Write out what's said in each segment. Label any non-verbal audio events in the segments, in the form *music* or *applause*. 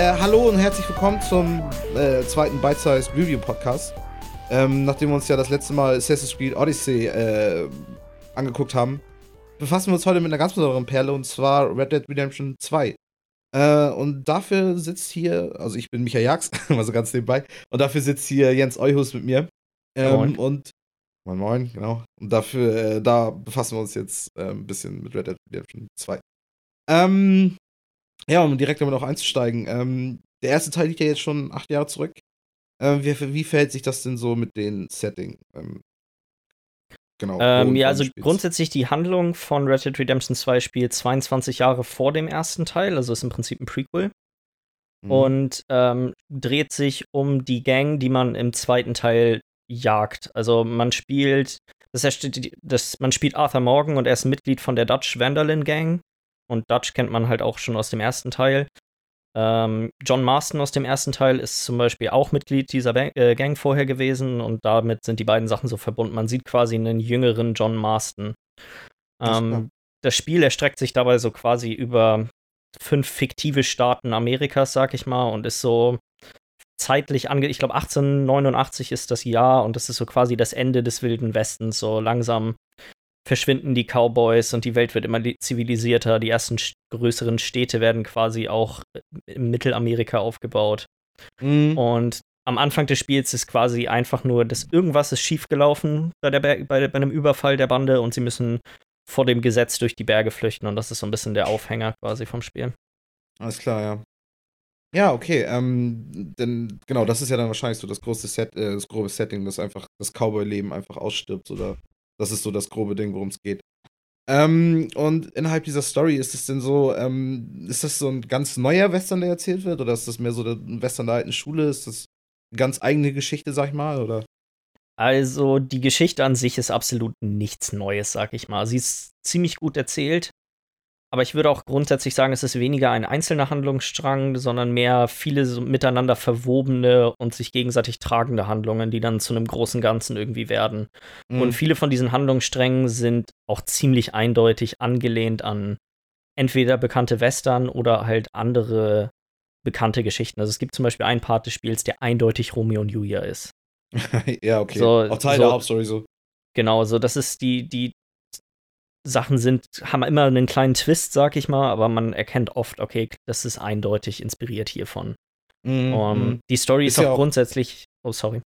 Äh, hallo und herzlich willkommen zum äh, zweiten Bite-Size Review Podcast. Ähm, nachdem wir uns ja das letzte Mal Assassin's Creed Odyssey äh, angeguckt haben, befassen wir uns heute mit einer ganz besonderen Perle und zwar Red Dead Redemption 2. Äh, und dafür sitzt hier, also ich bin Michael Jax, *laughs* also ganz nebenbei, und dafür sitzt hier Jens Euhus mit mir. Ähm, moin. Und moin moin, genau. Und dafür, äh, da befassen wir uns jetzt äh, ein bisschen mit Red Dead Redemption 2. Ähm, ja, um direkt damit auch einzusteigen. Ähm, der erste Teil liegt ja jetzt schon acht Jahre zurück. Ähm, wie, wie, verhält sich das denn so mit den Setting? Ähm, genau. Ähm, ja, also grundsätzlich die Handlung von Red Dead Redemption 2 spielt 22 Jahre vor dem ersten Teil, also ist im Prinzip ein Prequel. Mhm. Und ähm, dreht sich um die Gang, die man im zweiten Teil jagt. Also man spielt, das das, man spielt Arthur Morgan und er ist Mitglied von der Dutch Vandalin Gang und Dutch kennt man halt auch schon aus dem ersten Teil. Ähm, John Marston aus dem ersten Teil ist zum Beispiel auch Mitglied dieser ba äh, Gang vorher gewesen und damit sind die beiden Sachen so verbunden. Man sieht quasi einen jüngeren John Marston. Ähm, das Spiel erstreckt sich dabei so quasi über fünf fiktive Staaten Amerikas, sag ich mal, und ist so zeitlich ange. Ich glaube, 1889 ist das Jahr und das ist so quasi das Ende des Wilden Westens. So langsam verschwinden die Cowboys und die Welt wird immer zivilisierter. Die ersten größeren Städte werden quasi auch äh, im Mittelamerika aufgebaut. Mhm. Und am Anfang des Spiels ist quasi einfach nur, dass irgendwas ist schiefgelaufen bei, der bei, bei einem Überfall der Bande und sie müssen vor dem Gesetz durch die Berge flüchten und das ist so ein bisschen der Aufhänger quasi vom Spiel. Alles klar, ja. Ja, okay. Ähm, denn genau, das ist ja dann wahrscheinlich so das große Set, äh, das grobe Setting, dass einfach das Cowboy-Leben einfach ausstirbt oder das ist so das grobe Ding, worum es geht. Ähm, und innerhalb dieser Story ist es denn so, ähm, ist das so ein ganz neuer Western, der erzählt wird? Oder ist das mehr so der Western der alten Schule? Ist das eine ganz eigene Geschichte, sag ich mal? Oder? Also, die Geschichte an sich ist absolut nichts Neues, sag ich mal. Sie ist ziemlich gut erzählt. Aber ich würde auch grundsätzlich sagen, es ist weniger ein einzelner Handlungsstrang, sondern mehr viele so miteinander verwobene und sich gegenseitig tragende Handlungen, die dann zu einem großen Ganzen irgendwie werden. Mhm. Und viele von diesen Handlungssträngen sind auch ziemlich eindeutig angelehnt an entweder bekannte Western oder halt andere bekannte Geschichten. Also es gibt zum Beispiel einen Part des Spiels, der eindeutig Romeo und Julia ist. *laughs* ja, okay. So, auch Teil so, der Hauptstory so. Genau, so das ist die, die Sachen sind, haben immer einen kleinen Twist, sag ich mal, aber man erkennt oft, okay, das ist eindeutig inspiriert hiervon. Mm, um, mm. Die Story ist, ist auch, auch grundsätzlich. Oh, sorry.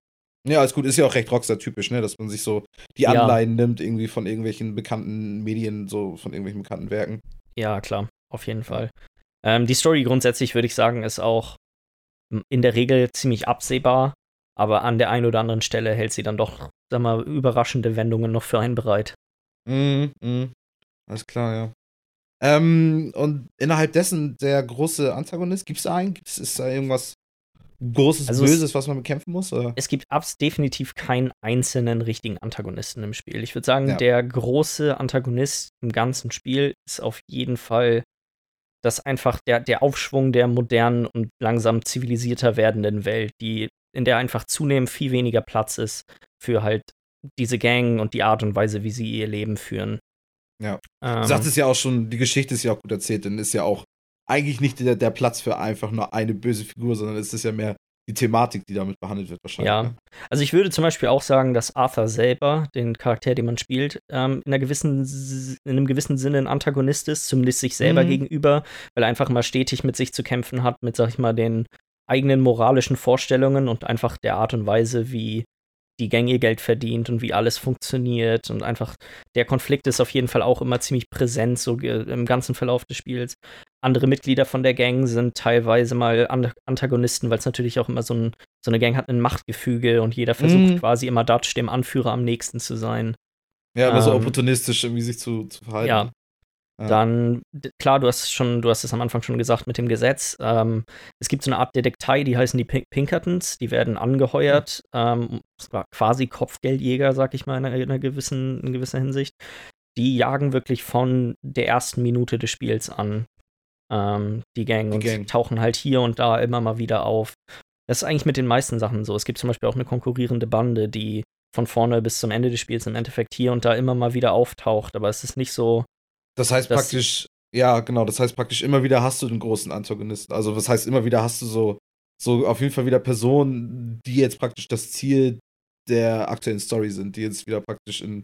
Ja, alles gut, ist ja auch recht Rockstar-typisch, ne? Dass man sich so die Anleihen ja. nimmt, irgendwie von irgendwelchen bekannten Medien, so von irgendwelchen bekannten Werken. Ja, klar, auf jeden Fall. Ähm, die Story grundsätzlich, würde ich sagen, ist auch in der Regel ziemlich absehbar, aber an der einen oder anderen Stelle hält sie dann doch, sag mal, überraschende Wendungen noch für einen bereit. Mhm, mhm. Alles klar, ja. Ähm, und innerhalb dessen der große Antagonist, gibt es da einen? Gibt's, ist da irgendwas Großes, also Böses, es, was man bekämpfen muss? Oder? Es gibt abs definitiv keinen einzelnen richtigen Antagonisten im Spiel. Ich würde sagen, ja. der große Antagonist im ganzen Spiel ist auf jeden Fall das einfach der, der Aufschwung der modernen und langsam zivilisierter werdenden Welt, die, in der einfach zunehmend viel weniger Platz ist für halt diese Gang und die Art und Weise, wie sie ihr Leben führen. Ja. Ähm, du sagst es ja auch schon, die Geschichte ist ja auch gut erzählt, denn ist ja auch eigentlich nicht der, der Platz für einfach nur eine böse Figur, sondern es ist ja mehr die Thematik, die damit behandelt wird, wahrscheinlich. Ja. Ne? Also ich würde zum Beispiel auch sagen, dass Arthur selber, den Charakter, den man spielt, ähm, in, einer gewissen, in einem gewissen Sinne ein Antagonist ist, zumindest sich selber mhm. gegenüber, weil er einfach mal stetig mit sich zu kämpfen hat, mit, sag ich mal, den eigenen moralischen Vorstellungen und einfach der Art und Weise, wie die Gang ihr Geld verdient und wie alles funktioniert und einfach der Konflikt ist auf jeden Fall auch immer ziemlich präsent so im ganzen Verlauf des Spiels. Andere Mitglieder von der Gang sind teilweise mal Antagonisten, weil es natürlich auch immer so, ein, so eine Gang hat ein Machtgefüge und jeder versucht mm. quasi immer Dutch dem Anführer am nächsten zu sein. Ja, aber ähm, so opportunistisch irgendwie sich zu, zu verhalten. Ja, dann, klar, du hast schon, du hast es am Anfang schon gesagt mit dem Gesetz. Ähm, es gibt so eine Art Detektei, die heißen die Pink Pinkertons, die werden angeheuert, ähm, quasi Kopfgeldjäger, sag ich mal, in einer, in einer gewissen, in gewisser Hinsicht. Die jagen wirklich von der ersten Minute des Spiels an ähm, die Gang die und Gang. tauchen halt hier und da immer mal wieder auf. Das ist eigentlich mit den meisten Sachen so. Es gibt zum Beispiel auch eine konkurrierende Bande, die von vorne bis zum Ende des Spiels im Endeffekt hier und da immer mal wieder auftaucht, aber es ist nicht so das heißt das, praktisch, Ja, genau. Das heißt praktisch immer wieder hast du den großen Antagonisten. Also das heißt immer wieder hast du so, so auf jeden Fall wieder Personen, die jetzt praktisch das Ziel der aktuellen Story sind, die jetzt wieder praktisch in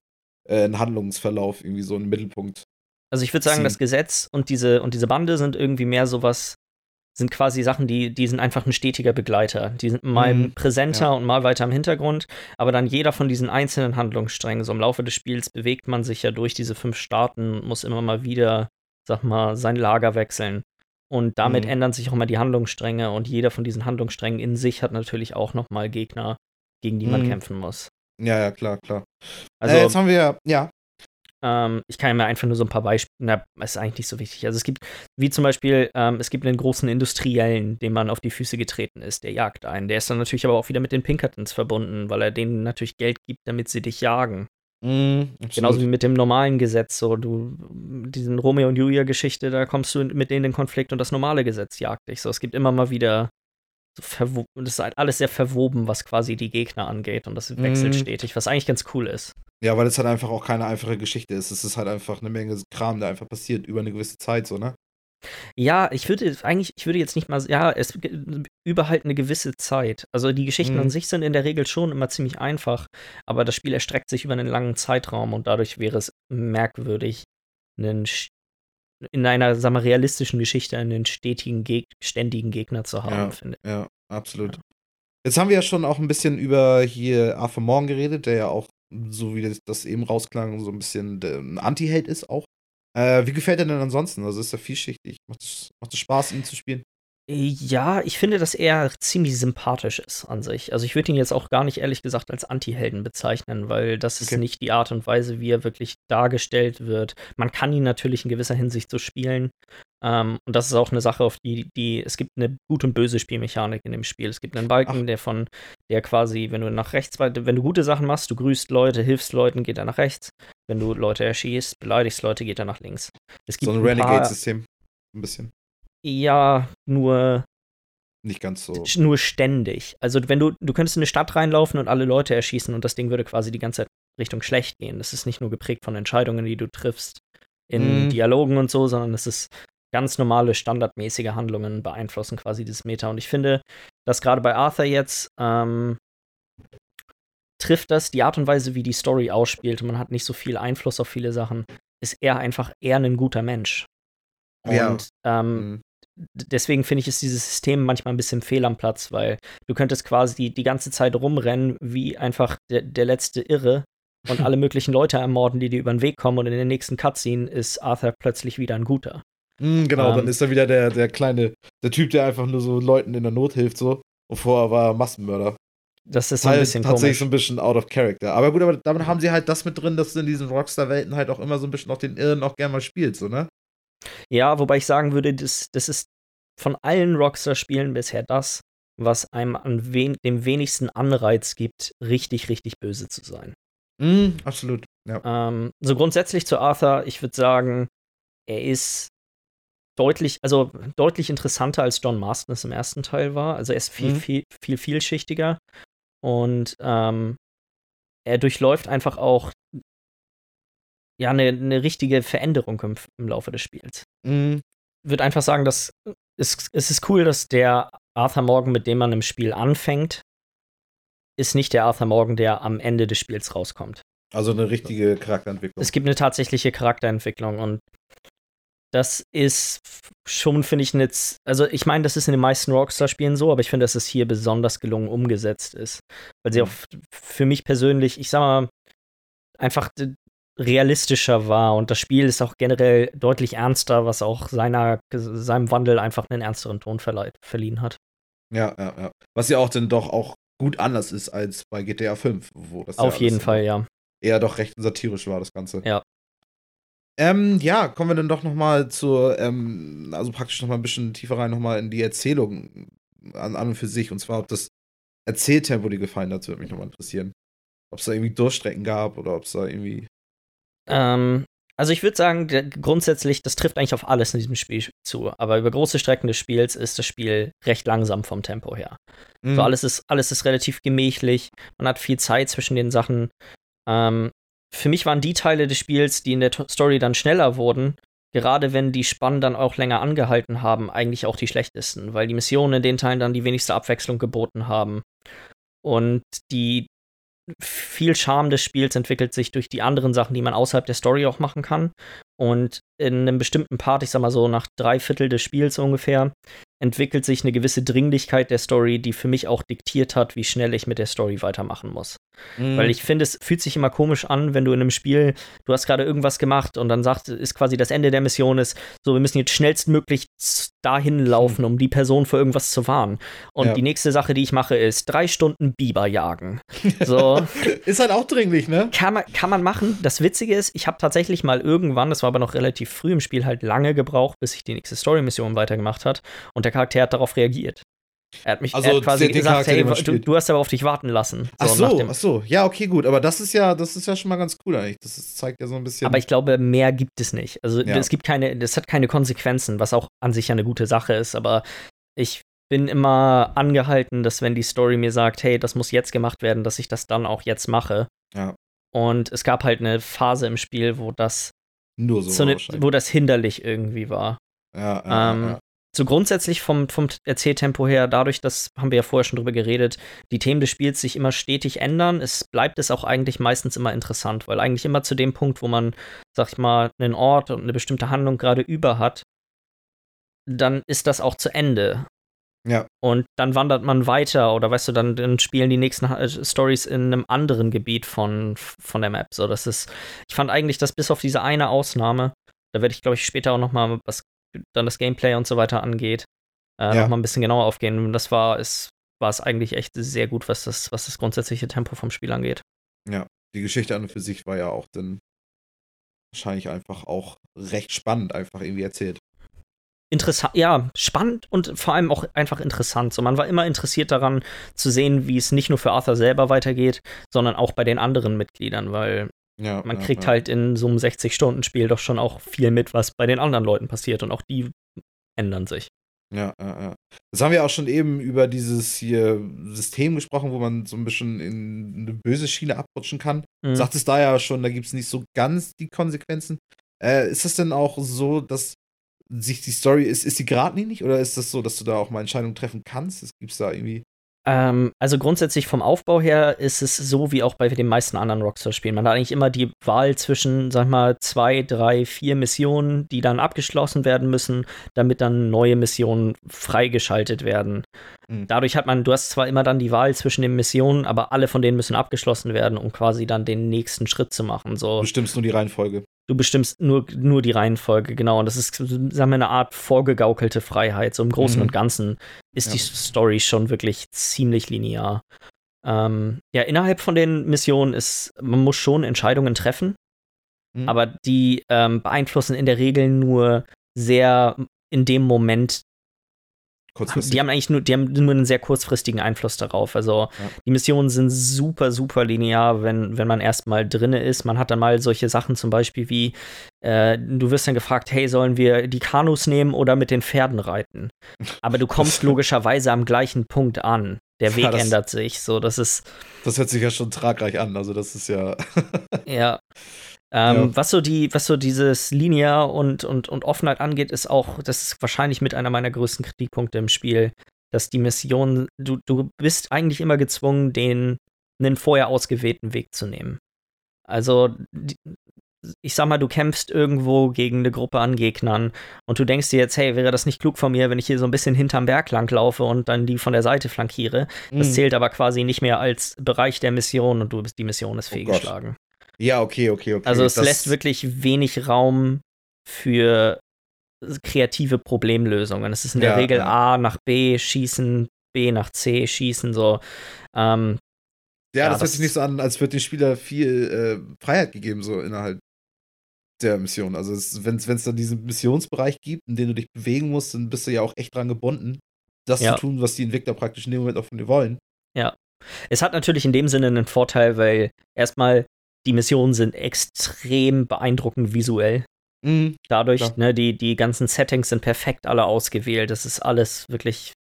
äh, einen Handlungsverlauf irgendwie so einen Mittelpunkt. Also ich würde sagen, ziehen. das Gesetz und diese und diese Bande sind irgendwie mehr sowas, sind quasi Sachen, die, die sind einfach ein stetiger Begleiter. Die sind mal mhm, präsenter ja. und mal weiter im Hintergrund, aber dann jeder von diesen einzelnen Handlungssträngen, so im Laufe des Spiels bewegt man sich ja durch diese fünf Staaten, muss immer mal wieder, sag mal, sein Lager wechseln. Und damit mhm. ändern sich auch immer die Handlungsstränge und jeder von diesen Handlungssträngen in sich hat natürlich auch nochmal Gegner, gegen die man mhm. kämpfen muss. Ja, ja, klar, klar. Also, äh, jetzt haben wir, ja. Ähm, ich kann mir einfach nur so ein paar Beispiele, na, ist eigentlich nicht so wichtig. Also es gibt, wie zum Beispiel, ähm, es gibt einen großen Industriellen, dem man auf die Füße getreten ist, der jagt einen. Der ist dann natürlich aber auch wieder mit den Pinkertons verbunden, weil er denen natürlich Geld gibt, damit sie dich jagen. Mm, Genauso wie mit dem normalen Gesetz. So, du, diesen Romeo und Julia-Geschichte, da kommst du mit denen in Konflikt und das normale Gesetz jagt dich. So, es gibt immer mal wieder so das ist halt alles sehr verwoben, was quasi die Gegner angeht und das wechselt mm. stetig, was eigentlich ganz cool ist. Ja, weil es halt einfach auch keine einfache Geschichte ist. Es ist halt einfach eine Menge Kram, der einfach passiert über eine gewisse Zeit, so, ne? Ja, ich würde eigentlich, ich würde jetzt nicht mal, ja, es über halt eine gewisse Zeit. Also die Geschichten mhm. an sich sind in der Regel schon immer ziemlich einfach, aber das Spiel erstreckt sich über einen langen Zeitraum und dadurch wäre es merkwürdig, einen, in einer, sagen wir, realistischen Geschichte einen stetigen, Geg ständigen Gegner zu haben, ja, finde ich. Ja, absolut. Ja. Jetzt haben wir ja schon auch ein bisschen über hier Arthur Morgan geredet, der ja auch, so wie das eben rausklang, so ein bisschen ein Anti-Held ist auch. Äh, wie gefällt er denn ansonsten? Also ist er vielschichtig? Macht es, macht es Spaß, ihn zu spielen? Ja, ich finde, dass er ziemlich sympathisch ist an sich. Also ich würde ihn jetzt auch gar nicht ehrlich gesagt als Anti-Helden bezeichnen, weil das okay. ist nicht die Art und Weise, wie er wirklich dargestellt wird. Man kann ihn natürlich in gewisser Hinsicht so spielen. Ähm, und das ist auch eine Sache, auf die, die, es gibt eine gute und böse Spielmechanik in dem Spiel. Es gibt einen Balken, Ach. der von, der quasi, wenn du nach rechts, wenn du gute Sachen machst, du grüßt Leute, hilfst Leuten, geht er nach rechts. Wenn du Leute erschießt, beleidigst Leute, geht er nach links. Es gibt so ein, ein Renegade-System. Ein bisschen. Ja, nur. Nicht ganz so. Nur ständig. Also, wenn du, du könntest in eine Stadt reinlaufen und alle Leute erschießen und das Ding würde quasi die ganze Zeit Richtung schlecht gehen. Das ist nicht nur geprägt von Entscheidungen, die du triffst in mm. Dialogen und so, sondern es ist ganz normale, standardmäßige Handlungen beeinflussen quasi dieses Meta. Und ich finde, dass gerade bei Arthur jetzt ähm, trifft das die Art und Weise, wie die Story ausspielt. Und man hat nicht so viel Einfluss auf viele Sachen. Ist er einfach eher ein guter Mensch. Und ja. ähm, mhm deswegen finde ich, ist dieses System manchmal ein bisschen fehl am Platz, weil du könntest quasi die, die ganze Zeit rumrennen wie einfach der, der letzte Irre und alle möglichen Leute ermorden, die dir über den Weg kommen und in der nächsten Cutscene ist Arthur plötzlich wieder ein guter. Mm, genau, ähm, dann ist er wieder der, der kleine, der Typ, der einfach nur so Leuten in der Not hilft, so. Und vorher war er Massenmörder. Das ist so ein halt bisschen tatsächlich komisch. so ein bisschen out of character. Aber gut, aber damit haben sie halt das mit drin, dass du in diesen Rockstar-Welten halt auch immer so ein bisschen auch den Irren auch gerne mal spielst, so, ne? Ja, wobei ich sagen würde, das, das ist von allen Rockstar-Spielen bisher das, was einem an wen dem wenigsten Anreiz gibt, richtig, richtig böse zu sein. Mm, absolut. Ja. Ähm, so grundsätzlich zu Arthur, ich würde sagen, er ist deutlich, also deutlich interessanter als John Marston es im ersten Teil war. Also er ist viel, mhm. viel, viel vielschichtiger und ähm, er durchläuft einfach auch ja eine, eine richtige Veränderung im, im Laufe des Spiels. Mhm. Würde einfach sagen, dass es, es ist cool, dass der Arthur Morgan, mit dem man im Spiel anfängt, ist nicht der Arthur Morgan, der am Ende des Spiels rauskommt. Also eine richtige Charakterentwicklung. Es gibt eine tatsächliche Charakterentwicklung und das ist schon, finde ich, jetzt, also ich meine, das ist in den meisten Rockstar-Spielen so, aber ich finde, dass es hier besonders gelungen umgesetzt ist. Weil sie mhm. auch für mich persönlich, ich sag mal, einfach realistischer war und das Spiel ist auch generell deutlich ernster, was auch seiner, seinem Wandel einfach einen ernsteren Ton verliehen hat. Ja, ja, ja. Was ja auch dann doch auch gut anders ist als bei GTA 5, wo das Auf ja jeden Fall, ja. Eher doch recht satirisch war, das Ganze. Ja. Ähm, ja, kommen wir dann doch nochmal zur, ähm, also praktisch nochmal ein bisschen tiefer rein, nochmal in die Erzählung an, an und für sich. Und zwar, ob das Erzähltempo dir gefallen hat, würde mich nochmal interessieren. Ob es da irgendwie Durchstrecken gab oder ob es da irgendwie ähm, also ich würde sagen, der, grundsätzlich, das trifft eigentlich auf alles in diesem Spiel zu. Aber über große Strecken des Spiels ist das Spiel recht langsam vom Tempo her. Mhm. So alles ist, alles ist relativ gemächlich. Man hat viel Zeit zwischen den Sachen. Ähm, für mich waren die Teile des Spiels, die in der Story dann schneller wurden, gerade wenn die Spannen dann auch länger angehalten haben, eigentlich auch die schlechtesten, weil die Missionen in den Teilen dann die wenigste Abwechslung geboten haben. Und die viel Charme des Spiels entwickelt sich durch die anderen Sachen, die man außerhalb der Story auch machen kann. Und in einem bestimmten Part, ich sag mal so nach drei Viertel des Spiels ungefähr, entwickelt sich eine gewisse Dringlichkeit der Story, die für mich auch diktiert hat, wie schnell ich mit der Story weitermachen muss. Mhm. Weil ich finde, es fühlt sich immer komisch an, wenn du in einem Spiel, du hast gerade irgendwas gemacht und dann sagt, ist quasi das Ende der Mission ist, so, wir müssen jetzt schnellstmöglich dahin laufen, um die Person vor irgendwas zu warnen. Und ja. die nächste Sache, die ich mache, ist drei Stunden Biber jagen. So. *laughs* ist halt auch dringlich, ne? Kann man, kann man machen. Das Witzige ist, ich habe tatsächlich mal irgendwann, das war aber noch relativ früh im Spiel, halt lange gebraucht, bis ich die nächste Story-Mission weitergemacht hat. Und der Charakter hat darauf reagiert. Er hat mich also, er hat quasi gesagt, hey, du, du, hast aber auf dich warten lassen. So, ach so, ach so, ja, okay, gut, aber das ist ja, das ist ja schon mal ganz cool eigentlich. Das ist, zeigt ja so ein bisschen. Aber ich glaube, mehr gibt es nicht. Also ja. es gibt keine, das hat keine Konsequenzen, was auch an sich ja eine gute Sache ist. Aber ich bin immer angehalten, dass wenn die Story mir sagt, hey, das muss jetzt gemacht werden, dass ich das dann auch jetzt mache. Ja. Und es gab halt eine Phase im Spiel, wo das nur so, so eine, wo das hinderlich irgendwie war. Ja, ja, ähm, ja so grundsätzlich vom, vom Erzähltempo her, dadurch, das haben wir ja vorher schon drüber geredet, die Themen des Spiels sich immer stetig ändern, es bleibt es auch eigentlich meistens immer interessant, weil eigentlich immer zu dem Punkt, wo man, sag ich mal, einen Ort und eine bestimmte Handlung gerade über hat, dann ist das auch zu Ende. Und dann wandert man weiter oder weißt du, dann, dann spielen die nächsten äh, Stories in einem anderen Gebiet von, von der Map. So, das ist, ich fand eigentlich, dass bis auf diese eine Ausnahme, da werde ich, glaube ich, später auch noch mal was dann das Gameplay und so weiter angeht, äh, ja. noch mal ein bisschen genauer aufgehen. Das war es, war es eigentlich echt sehr gut, was das, was das grundsätzliche Tempo vom Spiel angeht. Ja, die Geschichte an und für sich war ja auch dann wahrscheinlich einfach auch recht spannend, einfach irgendwie erzählt. Interessant, ja, spannend und vor allem auch einfach interessant. So, man war immer interessiert daran zu sehen, wie es nicht nur für Arthur selber weitergeht, sondern auch bei den anderen Mitgliedern, weil ja, man kriegt ja. halt in so einem 60-Stunden-Spiel doch schon auch viel mit, was bei den anderen Leuten passiert und auch die ändern sich. Ja, ja, ja. Das haben wir auch schon eben über dieses hier System gesprochen, wo man so ein bisschen in eine böse Schiene abrutschen kann. Mhm. Sagt es da ja schon, da gibt es nicht so ganz die Konsequenzen. Äh, ist das denn auch so, dass sich die Story, ist, ist die geradlinig oder ist das so, dass du da auch mal Entscheidungen treffen kannst? Gibt es da irgendwie ähm, also grundsätzlich vom Aufbau her ist es so wie auch bei den meisten anderen Rockstar-Spielen. Man hat eigentlich immer die Wahl zwischen, sag mal, zwei, drei, vier Missionen, die dann abgeschlossen werden müssen, damit dann neue Missionen freigeschaltet werden. Mhm. Dadurch hat man, du hast zwar immer dann die Wahl zwischen den Missionen, aber alle von denen müssen abgeschlossen werden, um quasi dann den nächsten Schritt zu machen. So. Du bestimmst nur die Reihenfolge. Du bestimmst nur, nur die Reihenfolge, genau. Und das ist, sagen wir, eine Art vorgegaukelte Freiheit. So im Großen mhm. und Ganzen ist ja. die Story schon wirklich ziemlich linear. Ähm, ja, innerhalb von den Missionen ist, man muss schon Entscheidungen treffen, mhm. aber die ähm, beeinflussen in der Regel nur sehr in dem Moment Kurzfristig. Die haben eigentlich nur, die haben nur einen sehr kurzfristigen Einfluss darauf. Also ja. die Missionen sind super, super linear, wenn, wenn man erstmal drinne ist. Man hat dann mal solche Sachen zum Beispiel wie, äh, du wirst dann gefragt, hey, sollen wir die Kanus nehmen oder mit den Pferden reiten? Aber du kommst *laughs* logischerweise am gleichen Punkt an. Der Weg ja, das, ändert sich. So, das ist. Das hört sich ja schon tragreich an. Also, das ist ja. ja. *laughs* Ähm, ja. Was so die, was so dieses Linear und, und, und Offenheit angeht, ist auch, das ist wahrscheinlich mit einer meiner größten Kritikpunkte im Spiel, dass die Mission, du, du bist eigentlich immer gezwungen, den einen vorher ausgewählten Weg zu nehmen. Also, ich sag mal, du kämpfst irgendwo gegen eine Gruppe an Gegnern und du denkst dir jetzt, hey, wäre das nicht klug von mir, wenn ich hier so ein bisschen hinterm Berg lang laufe und dann die von der Seite flankiere? Das mhm. zählt aber quasi nicht mehr als Bereich der Mission und du bist die Mission ist oh fehlgeschlagen. Oh ja, okay, okay, okay. Also es das lässt wirklich wenig Raum für kreative Problemlösungen. Es ist in der ja, Regel ja. A nach B schießen, B nach C schießen, so. Ähm, ja, ja, das, hört sich nicht so an, als würde dem Spieler viel äh, Freiheit gegeben, so innerhalb der Mission. Also wenn es da diesen Missionsbereich gibt, in dem du dich bewegen musst, dann bist du ja auch echt dran gebunden, das zu tun, was die Entwickler praktisch in dem Moment auch von dir wollen. Ja. Es hat natürlich in dem Sinne einen Vorteil, weil erstmal die Missionen sind extrem beeindruckend visuell. Mhm, Dadurch, ne, die, die ganzen Settings sind perfekt alle ausgewählt. Das ist alles wirklich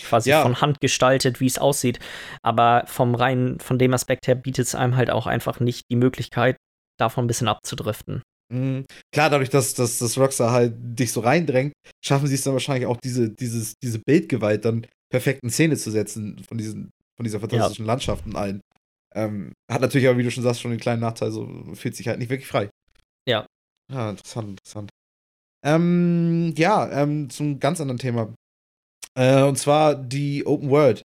quasi ja. von Hand gestaltet, wie es aussieht. Aber vom rein, von dem Aspekt her bietet es einem halt auch einfach nicht die Möglichkeit, davon ein bisschen abzudriften. Mhm. Klar, dadurch, dass, dass, dass Rockstar halt dich so reindrängt, schaffen sie es dann wahrscheinlich auch, diese, dieses, diese Bildgewalt dann perfekt in Szene zu setzen von, diesen, von dieser fantastischen ja. Landschaft und allen. Ähm, hat natürlich aber, wie du schon sagst, schon den kleinen Nachteil, so fühlt sich halt nicht wirklich frei. Ja. Ja, interessant, interessant. Ähm, ja, ähm, zum ganz anderen Thema. Äh, und zwar die Open World.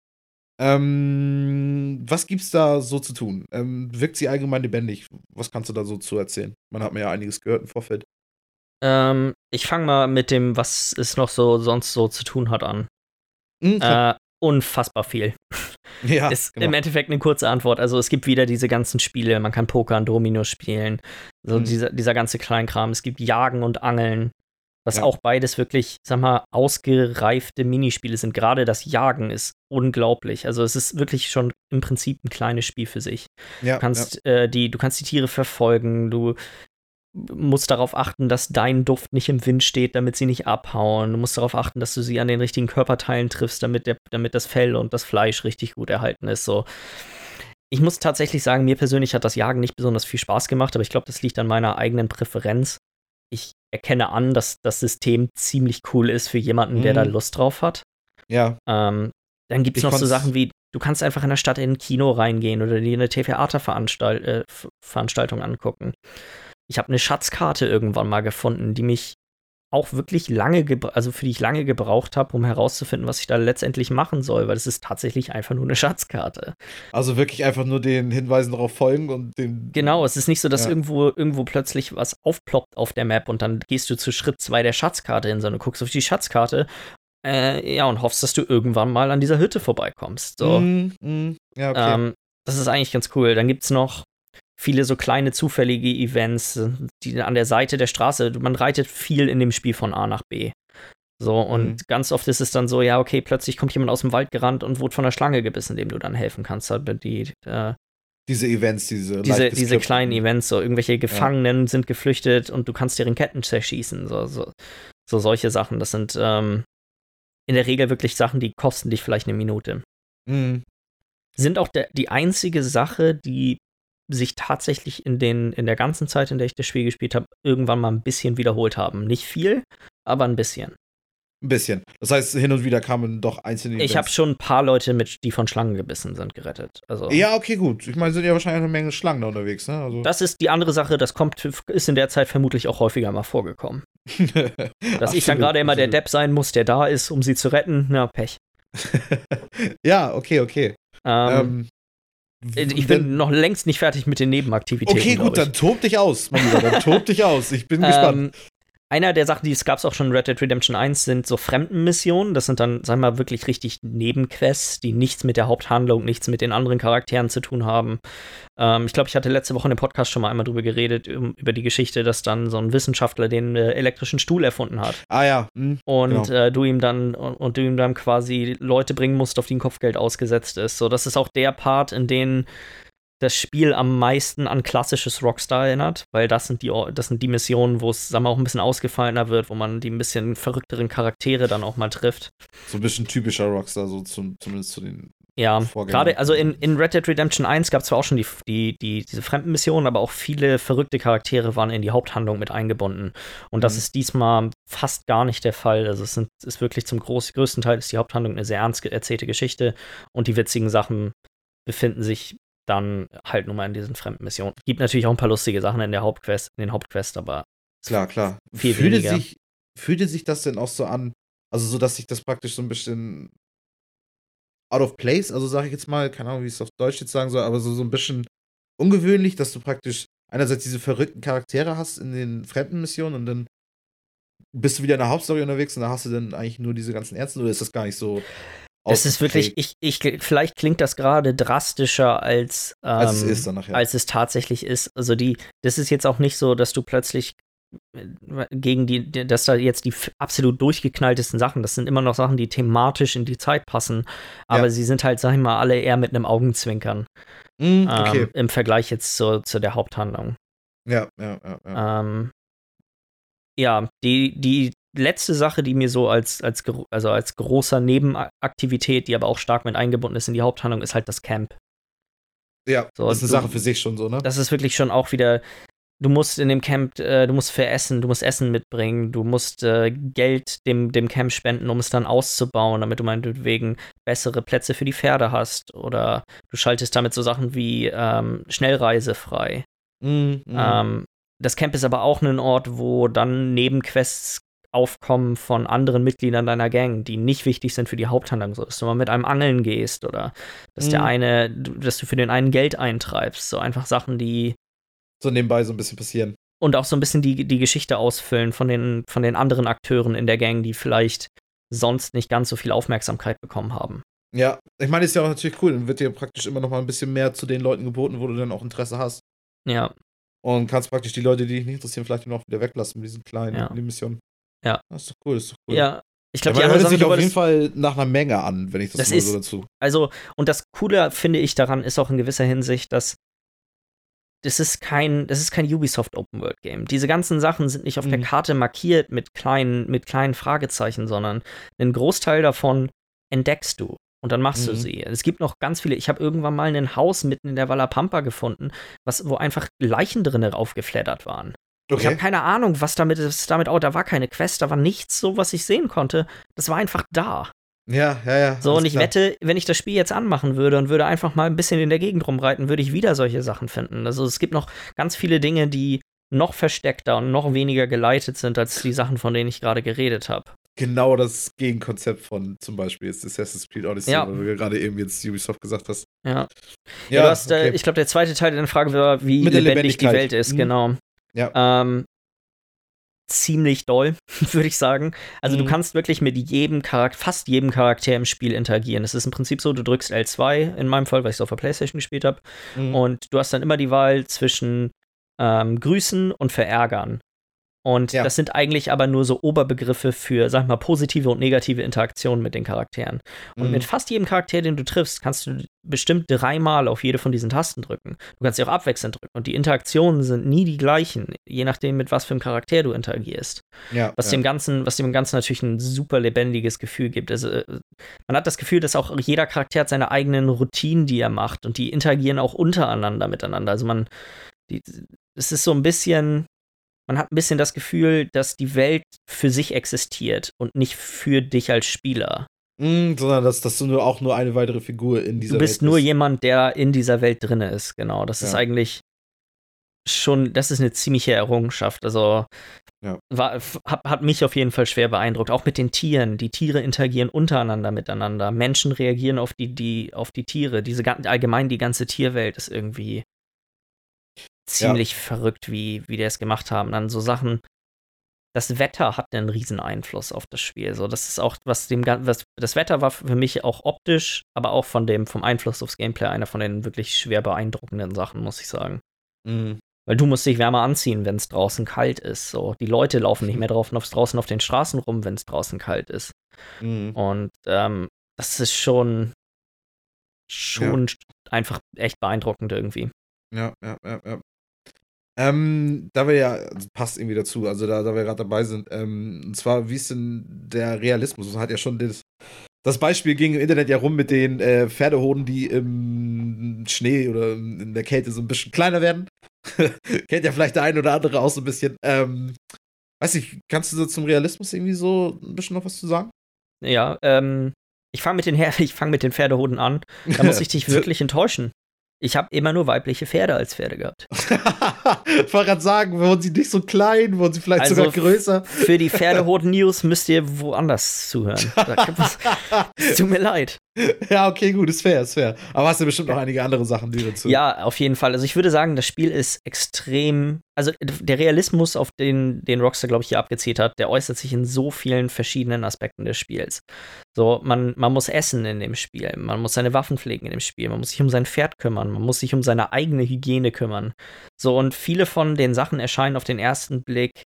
Ähm, was gibt's da so zu tun? Ähm, wirkt sie allgemein lebendig? Was kannst du da so zu erzählen? Man hat mir ja einiges gehört im Vorfeld. Ähm, ich fange mal mit dem, was es noch so sonst so zu tun hat an. Mhm, äh, unfassbar viel. *laughs* Ja, ist genau. im Endeffekt eine kurze Antwort. Also es gibt wieder diese ganzen Spiele, man kann Poker und Domino spielen, so mhm. dieser, dieser ganze Kleinkram. Es gibt Jagen und Angeln, was ja. auch beides wirklich, sag mal, ausgereifte Minispiele sind. Gerade das Jagen ist unglaublich. Also es ist wirklich schon im Prinzip ein kleines Spiel für sich. Ja, du, kannst, ja. äh, die, du kannst die Tiere verfolgen, du musst darauf achten, dass dein Duft nicht im Wind steht, damit sie nicht abhauen. Du musst darauf achten, dass du sie an den richtigen Körperteilen triffst, damit, der, damit das Fell und das Fleisch richtig gut erhalten ist. So. Ich muss tatsächlich sagen, mir persönlich hat das Jagen nicht besonders viel Spaß gemacht, aber ich glaube, das liegt an meiner eigenen Präferenz. Ich erkenne an, dass das System ziemlich cool ist für jemanden, mhm. der da mhm. Lust drauf hat. Ja. Ähm, dann gibt es noch so Sachen wie, du kannst einfach in der Stadt in ein Kino reingehen oder dir eine Theaterveranstaltung äh, angucken. Ich habe eine Schatzkarte irgendwann mal gefunden, die mich auch wirklich lange, also für die ich lange gebraucht habe, um herauszufinden, was ich da letztendlich machen soll, weil es ist tatsächlich einfach nur eine *laughs* Schatzkarte. Also wirklich einfach nur den Hinweisen darauf folgen und den. Genau, es ist nicht so, dass ja. irgendwo, irgendwo plötzlich was aufploppt auf der Map und dann gehst du zu Schritt zwei der Schatzkarte hin, sondern du guckst auf die Schatzkarte äh, ja, und hoffst, dass du irgendwann mal an dieser Hütte vorbeikommst. So. Mm, mm, ja, okay. Ähm, das ist eigentlich ganz cool. Dann gibt es noch viele so kleine zufällige Events, die an der Seite der Straße, man reitet viel in dem Spiel von A nach B. So, und mhm. ganz oft ist es dann so, ja, okay, plötzlich kommt jemand aus dem Wald gerannt und wurde von der Schlange gebissen, dem du dann helfen kannst. Die, äh, diese Events, diese diese, diese kleinen Events, so irgendwelche Gefangenen ja. sind geflüchtet und du kannst deren Ketten zerschießen, so, so, so solche Sachen. Das sind ähm, in der Regel wirklich Sachen, die kosten dich vielleicht eine Minute. Mhm. Sind auch der, die einzige Sache, die sich tatsächlich in, den, in der ganzen Zeit, in der ich das Spiel gespielt habe, irgendwann mal ein bisschen wiederholt haben. Nicht viel, aber ein bisschen. Ein bisschen. Das heißt, hin und wieder kamen doch einzelne. Ich habe schon ein paar Leute mit, die von Schlangen gebissen sind, gerettet. Also, ja, okay, gut. Ich meine, sind ja wahrscheinlich eine Menge Schlangen da unterwegs, ne? Also. Das ist die andere Sache, das kommt, ist in der Zeit vermutlich auch häufiger mal vorgekommen. *laughs* Dass ich dann gerade immer der Depp sein muss, der da ist, um sie zu retten, na, Pech. *laughs* ja, okay, okay. Ähm, ähm, ich bin noch längst nicht fertig mit den Nebenaktivitäten. Okay, gut, dann tob dich aus, mein Lieber, dann tob dich aus. Ich bin *laughs* gespannt. Einer der Sachen, die es gab auch schon in Red Dead Redemption 1, sind so Fremdenmissionen. Das sind dann, sagen wir mal, wirklich richtig Nebenquests, die nichts mit der Haupthandlung, nichts mit den anderen Charakteren zu tun haben. Ähm, ich glaube, ich hatte letzte Woche in dem Podcast schon mal einmal drüber geredet, über die Geschichte, dass dann so ein Wissenschaftler den äh, elektrischen Stuhl erfunden hat. Ah ja. Mhm, und genau. äh, du ihm dann und, und, du ihm dann quasi Leute bringen musst, auf die ein Kopfgeld ausgesetzt ist. So, das ist auch der Part, in dem das Spiel am meisten an klassisches Rockstar erinnert, weil das sind die, das sind die Missionen, wo es, sagen wir, auch ein bisschen ausgefallener wird, wo man die ein bisschen verrückteren Charaktere dann auch mal trifft. So ein bisschen typischer Rockstar, so zum, zumindest zu den ja, gerade, also in, in Red Dead Redemption 1 gab es zwar auch schon die, die, die, diese Fremdenmissionen, aber auch viele verrückte Charaktere waren in die Haupthandlung mit eingebunden. Und das mhm. ist diesmal fast gar nicht der Fall. Also es sind, ist wirklich zum groß, größten Teil ist die Haupthandlung eine sehr ernst erzählte Geschichte und die witzigen Sachen befinden sich dann halt nur mal in diesen Fremdenmissionen. Gibt natürlich auch ein paar lustige Sachen in der Hauptquest, in den Hauptquests, aber klar, klar. Viel fühlte weniger. sich fühlte sich das denn auch so an, also so, dass sich das praktisch so ein bisschen out of place, also sage ich jetzt mal, keine Ahnung, wie ich es auf Deutsch jetzt sagen soll, aber so, so ein bisschen ungewöhnlich, dass du praktisch einerseits diese verrückten Charaktere hast in den Fremdenmissionen und dann bist du wieder in der Hauptstory unterwegs und da hast du dann eigentlich nur diese ganzen Ärzte oder ist das gar nicht so es ist wirklich, ich, ich, vielleicht klingt das gerade drastischer als, ähm, als, es ähm, danach, ja. als es tatsächlich ist. Also die, das ist jetzt auch nicht so, dass du plötzlich äh, gegen die, dass da jetzt die absolut durchgeknalltesten Sachen, das sind immer noch Sachen, die thematisch in die Zeit passen, aber ja. sie sind halt, sag ich mal, alle eher mit einem Augenzwinkern. Mm, okay. ähm, Im Vergleich jetzt zu, zu der Haupthandlung. Ja, ja, ja. Ja, ähm, ja die, die letzte Sache, die mir so als, als, also als großer Nebenaktivität, die aber auch stark mit eingebunden ist in die Haupthandlung, ist halt das Camp. Ja, so, das ist eine Sache für sich schon so, ne? Das ist wirklich schon auch wieder. du musst in dem Camp, äh, du musst für Essen, du musst Essen mitbringen, du musst äh, Geld dem, dem Camp spenden, um es dann auszubauen, damit du meinetwegen bessere Plätze für die Pferde hast. Oder du schaltest damit so Sachen wie ähm, Schnellreise frei. Mm, mm. Ähm, das Camp ist aber auch ein Ort, wo dann Nebenquests aufkommen von anderen Mitgliedern deiner Gang, die nicht wichtig sind für die Haupthandlung, so dass du mal mit einem Angeln gehst oder dass mm. der eine, dass du für den einen Geld eintreibst. So einfach Sachen, die so nebenbei so ein bisschen passieren. Und auch so ein bisschen die, die Geschichte ausfüllen von den, von den anderen Akteuren in der Gang, die vielleicht sonst nicht ganz so viel Aufmerksamkeit bekommen haben. Ja, ich meine, ist ja auch natürlich cool. Dann wird dir praktisch immer noch mal ein bisschen mehr zu den Leuten geboten, wo du dann auch Interesse hast. Ja. Und kannst praktisch die Leute, die dich nicht interessieren, vielleicht noch wieder weglassen mit diesen kleinen ja. Missionen. Ja. Das ist doch cool, das ist doch cool. Ja, ich glaube, die hört sich auf jeden Fall nach einer Menge an, wenn ich das, das mal ist, so dazu. Also, und das Coole finde ich daran ist auch in gewisser Hinsicht, dass das ist kein, das ist kein Ubisoft Open World Game. Diese ganzen Sachen sind nicht auf mhm. der Karte markiert mit kleinen, mit kleinen Fragezeichen, sondern einen Großteil davon entdeckst du und dann machst mhm. du sie. Es gibt noch ganz viele. Ich habe irgendwann mal ein Haus mitten in der Walla Pampa gefunden, was, wo einfach Leichen drinnen aufgeflattert waren. Okay. Ich habe keine Ahnung, was damit, was damit auch, da war keine Quest, da war nichts so, was ich sehen konnte. Das war einfach da. Ja, ja, ja. So, und ich klar. wette, wenn ich das Spiel jetzt anmachen würde und würde einfach mal ein bisschen in der Gegend rumreiten, würde ich wieder solche Sachen finden. Also es gibt noch ganz viele Dinge, die noch versteckter und noch weniger geleitet sind als die Sachen, von denen ich gerade geredet habe. Genau das Gegenkonzept von zum Beispiel ist Assassin's Creed Odyssey, ja. weil du gerade eben jetzt Ubisoft gesagt hast. Ja. ja, ja hast, okay. äh, ich glaube, der zweite Teil deiner Frage war, wie Mit lebendig die Welt ist, mhm. genau. Ja. Ähm, ziemlich doll, *laughs* würde ich sagen. Also mhm. du kannst wirklich mit jedem Charakter, fast jedem Charakter im Spiel interagieren. Es ist im Prinzip so, du drückst L2 in meinem Fall, weil ich es auf der Playstation gespielt habe. Mhm. Und du hast dann immer die Wahl zwischen ähm, Grüßen und Verärgern. Und ja. das sind eigentlich aber nur so Oberbegriffe für, sag mal, positive und negative Interaktionen mit den Charakteren. Und mhm. mit fast jedem Charakter, den du triffst, kannst du bestimmt dreimal auf jede von diesen Tasten drücken. Du kannst sie auch abwechselnd drücken. Und die Interaktionen sind nie die gleichen, je nachdem, mit was für einem Charakter du interagierst. Ja, was, ja. Dem Ganzen, was dem Ganzen natürlich ein super lebendiges Gefühl gibt. Also, äh, man hat das Gefühl, dass auch jeder Charakter hat seine eigenen Routinen, die er macht. Und die interagieren auch untereinander miteinander. Also man, es ist so ein bisschen man hat ein bisschen das Gefühl, dass die Welt für sich existiert und nicht für dich als Spieler. Mm, sondern dass, dass du nur auch nur eine weitere Figur in dieser Welt bist. Du bist nur jemand, der in dieser Welt drin ist, genau. Das ja. ist eigentlich schon, das ist eine ziemliche Errungenschaft. Also ja. war, hat, hat mich auf jeden Fall schwer beeindruckt. Auch mit den Tieren. Die Tiere interagieren untereinander miteinander. Menschen reagieren auf die, die, auf die Tiere. Diese allgemein die ganze Tierwelt ist irgendwie ziemlich ja. verrückt, wie, wie die es gemacht haben. Dann so Sachen, das Wetter hat einen riesen Einfluss auf das Spiel. So, das ist auch, was dem was, das Wetter war für mich auch optisch, aber auch von dem, vom Einfluss aufs Gameplay einer von den wirklich schwer beeindruckenden Sachen, muss ich sagen. Mhm. Weil du musst dich wärmer anziehen, wenn es draußen kalt ist. So, die Leute laufen nicht mehr drauf, draußen auf den Straßen rum, wenn es draußen kalt ist. Mhm. Und ähm, das ist schon, schon ja. einfach echt beeindruckend irgendwie. Ja, ja, ja, ja. Ähm, da wir ja, also passt irgendwie dazu, also da, da wir gerade dabei sind, ähm, und zwar, wie ist denn der Realismus? Man hat ja schon das, das Beispiel ging im Internet ja rum mit den äh, Pferdehoden, die im Schnee oder in der Kälte so ein bisschen kleiner werden. *laughs* Kennt ja vielleicht der ein oder andere auch so ein bisschen. Ähm, weiß ich, kannst du so zum Realismus irgendwie so ein bisschen noch was zu sagen? Ja, ähm, ich fange mit, den *laughs* fang mit den Pferdehoden an. Da muss *laughs* ich dich wirklich enttäuschen. Ich habe immer nur weibliche Pferde als Pferde gehabt. ich *laughs* wollte gerade sagen, wurden sie nicht so klein, wurden sie vielleicht also sogar größer? Für die Pferdehoden-News müsst ihr woanders *laughs* zuhören. Es tut mir leid. *laughs* Ja, okay, gut, ist fair, ist fair. Aber hast du bestimmt noch einige andere Sachen, die dazu. Ja, auf jeden Fall. Also ich würde sagen, das Spiel ist extrem. Also der Realismus, auf den, den Rockstar, glaube ich, hier abgezählt hat, der äußert sich in so vielen verschiedenen Aspekten des Spiels. So, man, man muss essen in dem Spiel, man muss seine Waffen pflegen in dem Spiel, man muss sich um sein Pferd kümmern, man muss sich um seine eigene Hygiene kümmern. So, und viele von den Sachen erscheinen auf den ersten Blick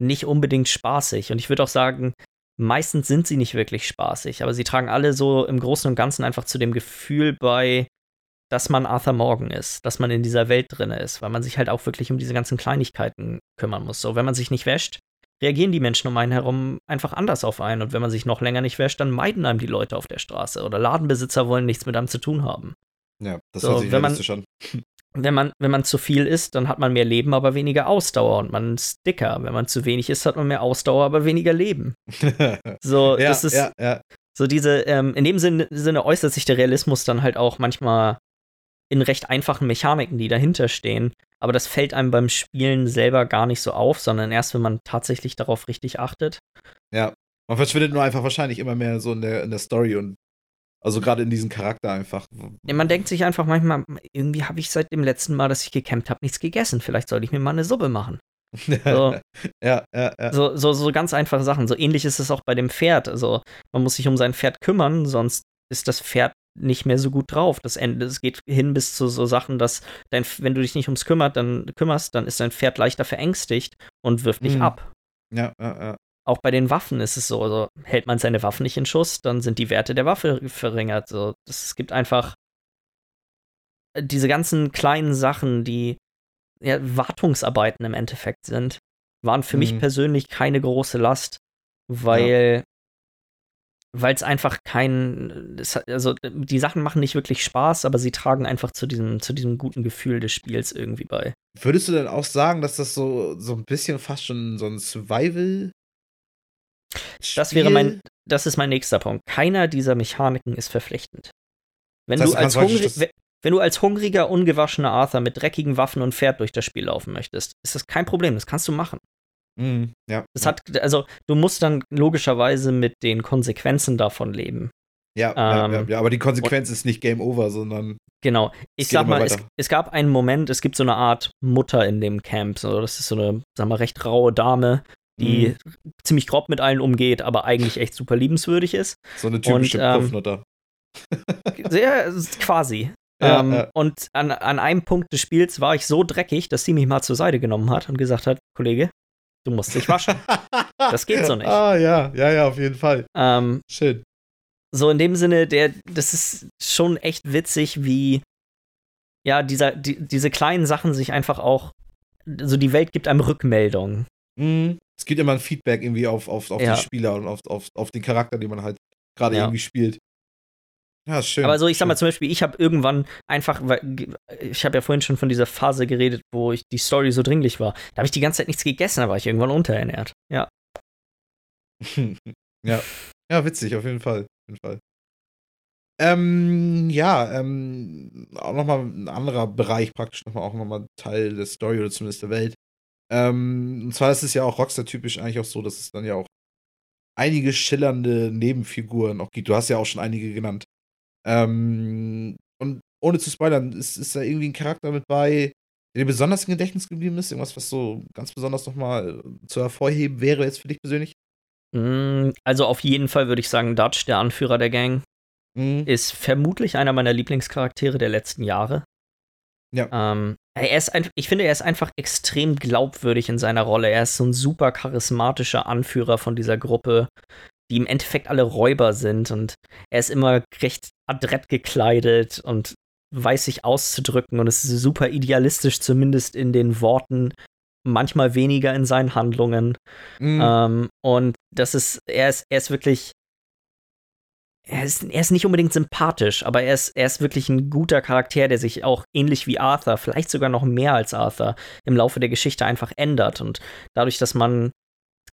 nicht unbedingt spaßig. Und ich würde auch sagen, Meistens sind sie nicht wirklich spaßig, aber sie tragen alle so im Großen und Ganzen einfach zu dem Gefühl bei, dass man Arthur Morgan ist, dass man in dieser Welt drin ist, weil man sich halt auch wirklich um diese ganzen Kleinigkeiten kümmern muss. So, wenn man sich nicht wäscht, reagieren die Menschen um einen herum einfach anders auf einen. Und wenn man sich noch länger nicht wäscht, dann meiden einem die Leute auf der Straße oder Ladenbesitzer wollen nichts mit einem zu tun haben. Ja, das so, hört sich wenn man, an. Wenn man, wenn man zu viel isst, dann hat man mehr Leben, aber weniger Ausdauer und man ist dicker. Wenn man zu wenig isst, hat man mehr Ausdauer, aber weniger Leben. *laughs* so, ja, das ist ja, ja. so diese, ähm, in dem Sinne, Sinne äußert sich der Realismus dann halt auch manchmal in recht einfachen Mechaniken, die dahinter stehen. Aber das fällt einem beim Spielen selber gar nicht so auf, sondern erst, wenn man tatsächlich darauf richtig achtet. Ja, man verschwindet nur einfach wahrscheinlich immer mehr so in der, in der Story und also gerade in diesem Charakter einfach. Ja, man denkt sich einfach manchmal, irgendwie habe ich seit dem letzten Mal, dass ich gecampt habe, nichts gegessen. Vielleicht sollte ich mir mal eine Suppe machen. So, *laughs* ja, ja, ja. So, so, so ganz einfache Sachen. So ähnlich ist es auch bei dem Pferd. Also man muss sich um sein Pferd kümmern, sonst ist das Pferd nicht mehr so gut drauf. Das Ende, es geht hin bis zu so Sachen, dass dein, wenn du dich nicht ums kümmert, dann kümmerst, dann ist dein Pferd leichter verängstigt und wirft dich mhm. ab. Ja, ja, ja. Auch bei den Waffen ist es so, also hält man seine Waffen nicht in Schuss, dann sind die Werte der Waffe verringert. So, es gibt einfach diese ganzen kleinen Sachen, die ja, Wartungsarbeiten im Endeffekt sind, waren für mhm. mich persönlich keine große Last, weil weil es einfach kein, also die Sachen machen nicht wirklich Spaß, aber sie tragen einfach zu diesem, zu diesem guten Gefühl des Spiels irgendwie bei. Würdest du denn auch sagen, dass das so, so ein bisschen fast schon so ein Survival das wäre mein, das ist mein nächster Punkt. Keiner dieser Mechaniken ist verpflichtend. Wenn, das heißt, du als hungrig, wenn du als hungriger, ungewaschener Arthur mit dreckigen Waffen und Pferd durch das Spiel laufen möchtest, ist das kein Problem. Das kannst du machen. Mm, ja. Das hat, also du musst dann logischerweise mit den Konsequenzen davon leben. Ja, ähm, ja, ja, aber die Konsequenz ist nicht Game Over, sondern. Genau. Ich sag mal, es, es, gab einen Moment, es gibt so eine Art Mutter in dem Camp. So, das ist so eine, sag mal, recht raue Dame, die mhm. ziemlich grob mit allen umgeht, aber eigentlich echt super liebenswürdig ist. So eine typische ähm, Sehr, *laughs* quasi. Ja, ähm, ja. Und an, an einem Punkt des Spiels war ich so dreckig, dass sie mich mal zur Seite genommen hat und gesagt hat, Kollege, du musst dich waschen. *laughs* das geht so nicht. Ah, ja, ja, ja, auf jeden Fall. Ähm, Schön. So in dem Sinne, der, das ist schon echt witzig, wie ja, dieser, die, diese kleinen Sachen sich einfach auch, so also die Welt gibt einem Rückmeldungen. Mhm es gibt immer ein Feedback irgendwie auf, auf, auf ja. die Spieler und auf, auf, auf den Charakter, den man halt gerade ja. irgendwie spielt. Ja, schön. Aber so, ich sag mal zum Beispiel, ich habe irgendwann einfach, ich habe ja vorhin schon von dieser Phase geredet, wo ich die Story so dringlich war. Da habe ich die ganze Zeit nichts gegessen, da war ich irgendwann unterernährt. Ja. *laughs* ja. Ja, witzig, auf jeden Fall. Auf jeden Fall. Ähm, ja, ähm, auch nochmal ein anderer Bereich, praktisch nochmal auch nochmal Teil der Story oder zumindest der Welt. Ähm, und zwar ist es ja auch Rockstar-typisch eigentlich auch so, dass es dann ja auch einige schillernde Nebenfiguren auch gibt. Du hast ja auch schon einige genannt. Ähm, und ohne zu spoilern, ist, ist da irgendwie ein Charakter mit bei, der dir besonders im Gedächtnis geblieben ist? Irgendwas, was so ganz besonders nochmal zu hervorheben wäre jetzt für dich persönlich? Mm, also auf jeden Fall würde ich sagen, Dutch, der Anführer der Gang, mhm. ist vermutlich einer meiner Lieblingscharaktere der letzten Jahre. Ja. Ähm, er ist ein, ich finde, er ist einfach extrem glaubwürdig in seiner Rolle. Er ist so ein super charismatischer Anführer von dieser Gruppe, die im Endeffekt alle Räuber sind. Und er ist immer recht adrett gekleidet und weiß sich auszudrücken und ist super idealistisch, zumindest in den Worten, manchmal weniger in seinen Handlungen. Mhm. Ähm, und das ist, er ist, er ist wirklich er ist, er ist nicht unbedingt sympathisch, aber er ist, er ist wirklich ein guter Charakter, der sich auch ähnlich wie Arthur, vielleicht sogar noch mehr als Arthur, im Laufe der Geschichte einfach ändert. Und dadurch, dass man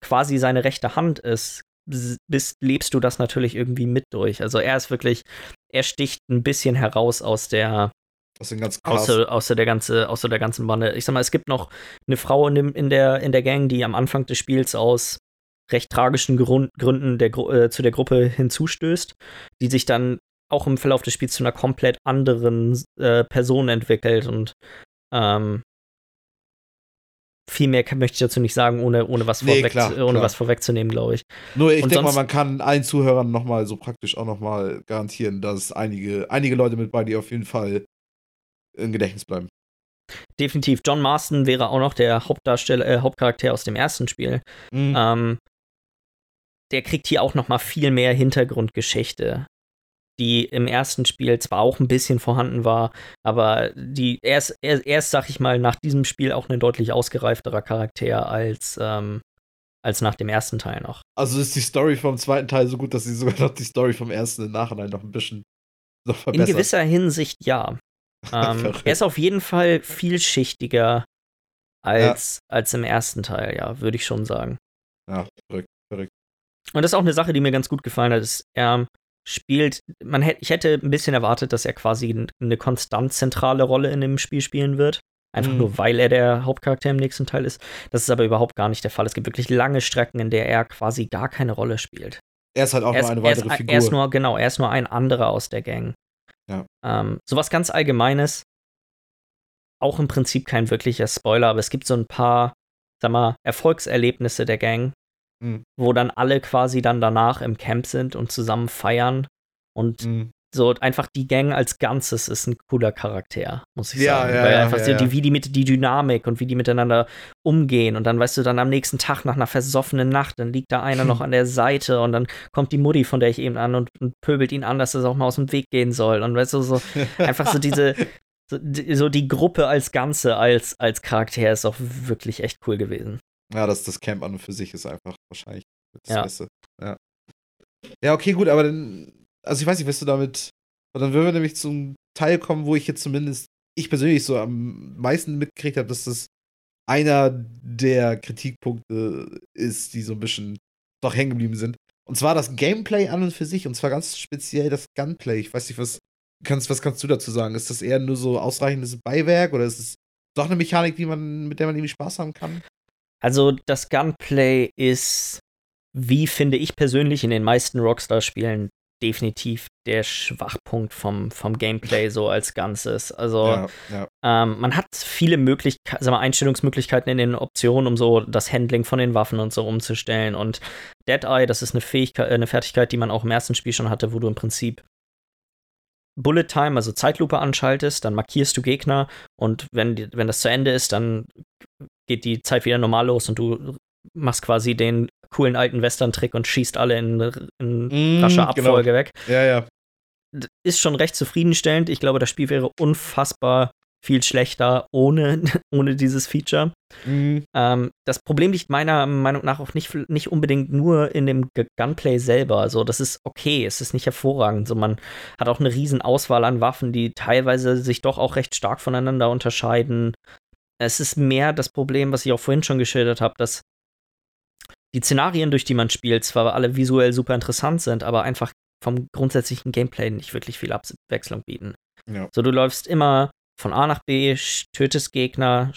quasi seine rechte Hand ist, bist, lebst du das natürlich irgendwie mit durch. Also er ist wirklich, er sticht ein bisschen heraus aus der, aus den ganzen außer, außer, der ganze, außer der ganzen Bande. Ich sag mal, es gibt noch eine Frau in, dem, in, der, in der Gang, die am Anfang des Spiels aus recht tragischen Grund, Gründen der, äh, zu der Gruppe hinzustößt, die sich dann auch im Verlauf des Spiels zu einer komplett anderen äh, Person entwickelt und ähm, viel mehr kann, möchte ich dazu nicht sagen, ohne, ohne, was, nee, vorweg, klar, ohne klar. was vorwegzunehmen, glaube ich. Nur ich denke mal, man kann allen Zuhörern nochmal so praktisch auch nochmal garantieren, dass einige, einige Leute mit bei dir auf jeden Fall im Gedächtnis bleiben. Definitiv. John Marston wäre auch noch der Hauptdarsteller, äh, Hauptcharakter aus dem ersten Spiel. Mhm. Ähm, der kriegt hier auch noch mal viel mehr Hintergrundgeschichte, die im ersten Spiel zwar auch ein bisschen vorhanden war, aber die er ist, er, er ist sag ich mal, nach diesem Spiel auch ein deutlich ausgereifterer Charakter als, ähm, als nach dem ersten Teil noch. Also ist die Story vom zweiten Teil so gut, dass sie sogar noch die Story vom ersten im Nachhinein noch ein bisschen noch verbessert. In gewisser Hinsicht ja. *laughs* Ähm, er ist auf jeden Fall vielschichtiger als, ja. als im ersten Teil, ja, würde ich schon sagen. Ja, verrückt, verrückt. Und das ist auch eine Sache, die mir ganz gut gefallen hat. Ist, er spielt, man hätte, ich hätte ein bisschen erwartet, dass er quasi eine konstant zentrale Rolle in dem Spiel spielen wird. Einfach mhm. nur, weil er der Hauptcharakter im nächsten Teil ist. Das ist aber überhaupt gar nicht der Fall. Es gibt wirklich lange Strecken, in der er quasi gar keine Rolle spielt. Er ist halt auch er nur eine weitere ist, Figur. Er ist nur, genau, er ist nur ein anderer aus der Gang. Ja. Ähm, sowas ganz Allgemeines. Auch im Prinzip kein wirklicher Spoiler, aber es gibt so ein paar, sag mal, Erfolgserlebnisse der Gang, mhm. wo dann alle quasi dann danach im Camp sind und zusammen feiern. Und mhm so einfach die Gang als Ganzes ist ein cooler Charakter, muss ich ja, sagen. Ja, Weil ja, einfach so die, wie die mit die Dynamik und wie die miteinander umgehen. Und dann weißt du, dann am nächsten Tag nach einer versoffenen Nacht, dann liegt da einer noch *laughs* an der Seite und dann kommt die Mutti von der ich eben an und, und pöbelt ihn an, dass er auch mal aus dem Weg gehen soll. Und weißt du, so einfach so diese, *laughs* so die, so die Gruppe als Ganze, als, als Charakter ist auch wirklich echt cool gewesen. Ja, das, das Camp an und für sich ist einfach wahrscheinlich das Ja. Beste. Ja. ja, okay, gut, aber dann, also ich weiß nicht, wirst du damit, und dann würden wir nämlich zum Teil kommen, wo ich jetzt zumindest, ich persönlich so am meisten mitgekriegt habe, dass das einer der Kritikpunkte ist, die so ein bisschen doch hängen geblieben sind. Und zwar das Gameplay an und für sich, und zwar ganz speziell das Gunplay. Ich weiß nicht, was kannst, was kannst du dazu sagen? Ist das eher nur so ausreichendes Beiwerk oder ist es doch eine Mechanik, die man, mit der man irgendwie Spaß haben kann? Also das Gunplay ist, wie finde ich persönlich in den meisten Rockstar-Spielen, definitiv der Schwachpunkt vom, vom Gameplay so als Ganzes. Also Ja, ja. ähm, man hat viele Möglichkeiten, sagen wir, Einstellungsmöglichkeiten in den Optionen, um so das Handling von den Waffen und so umzustellen. Und Dead Eye, das ist eine Fähigkeit, eine Fertigkeit, die man auch im ersten Spiel schon hatte, wo du im Prinzip Bullet Time, also Zeitlupe anschaltest, dann markierst du Gegner und wenn, wenn das zu Ende ist, dann geht die Zeit wieder normal los und du machst quasi den coolen alten Western-Trick und schießt alle in, in Mm, rascher genau. Abfolge weg. Ja, ja. Ist schon recht zufriedenstellend. Ich glaube, das Spiel wäre unfassbar viel schlechter ohne, *laughs* ohne dieses Feature. Mhm. Ähm, das Problem liegt meiner Meinung nach auch nicht, nicht unbedingt nur in dem Gunplay selber. Also, das ist okay, es ist nicht hervorragend. So, man hat auch eine riesen Auswahl an Waffen, die teilweise sich doch auch recht stark voneinander unterscheiden. Es ist mehr das Problem, was ich auch vorhin schon geschildert habe, dass die Szenarien, durch die man spielt, zwar alle visuell super interessant sind, aber einfach vom grundsätzlichen Gameplay nicht wirklich viel Abwechslung bieten. Ja. So, du läufst immer von A nach B, tötest Gegner,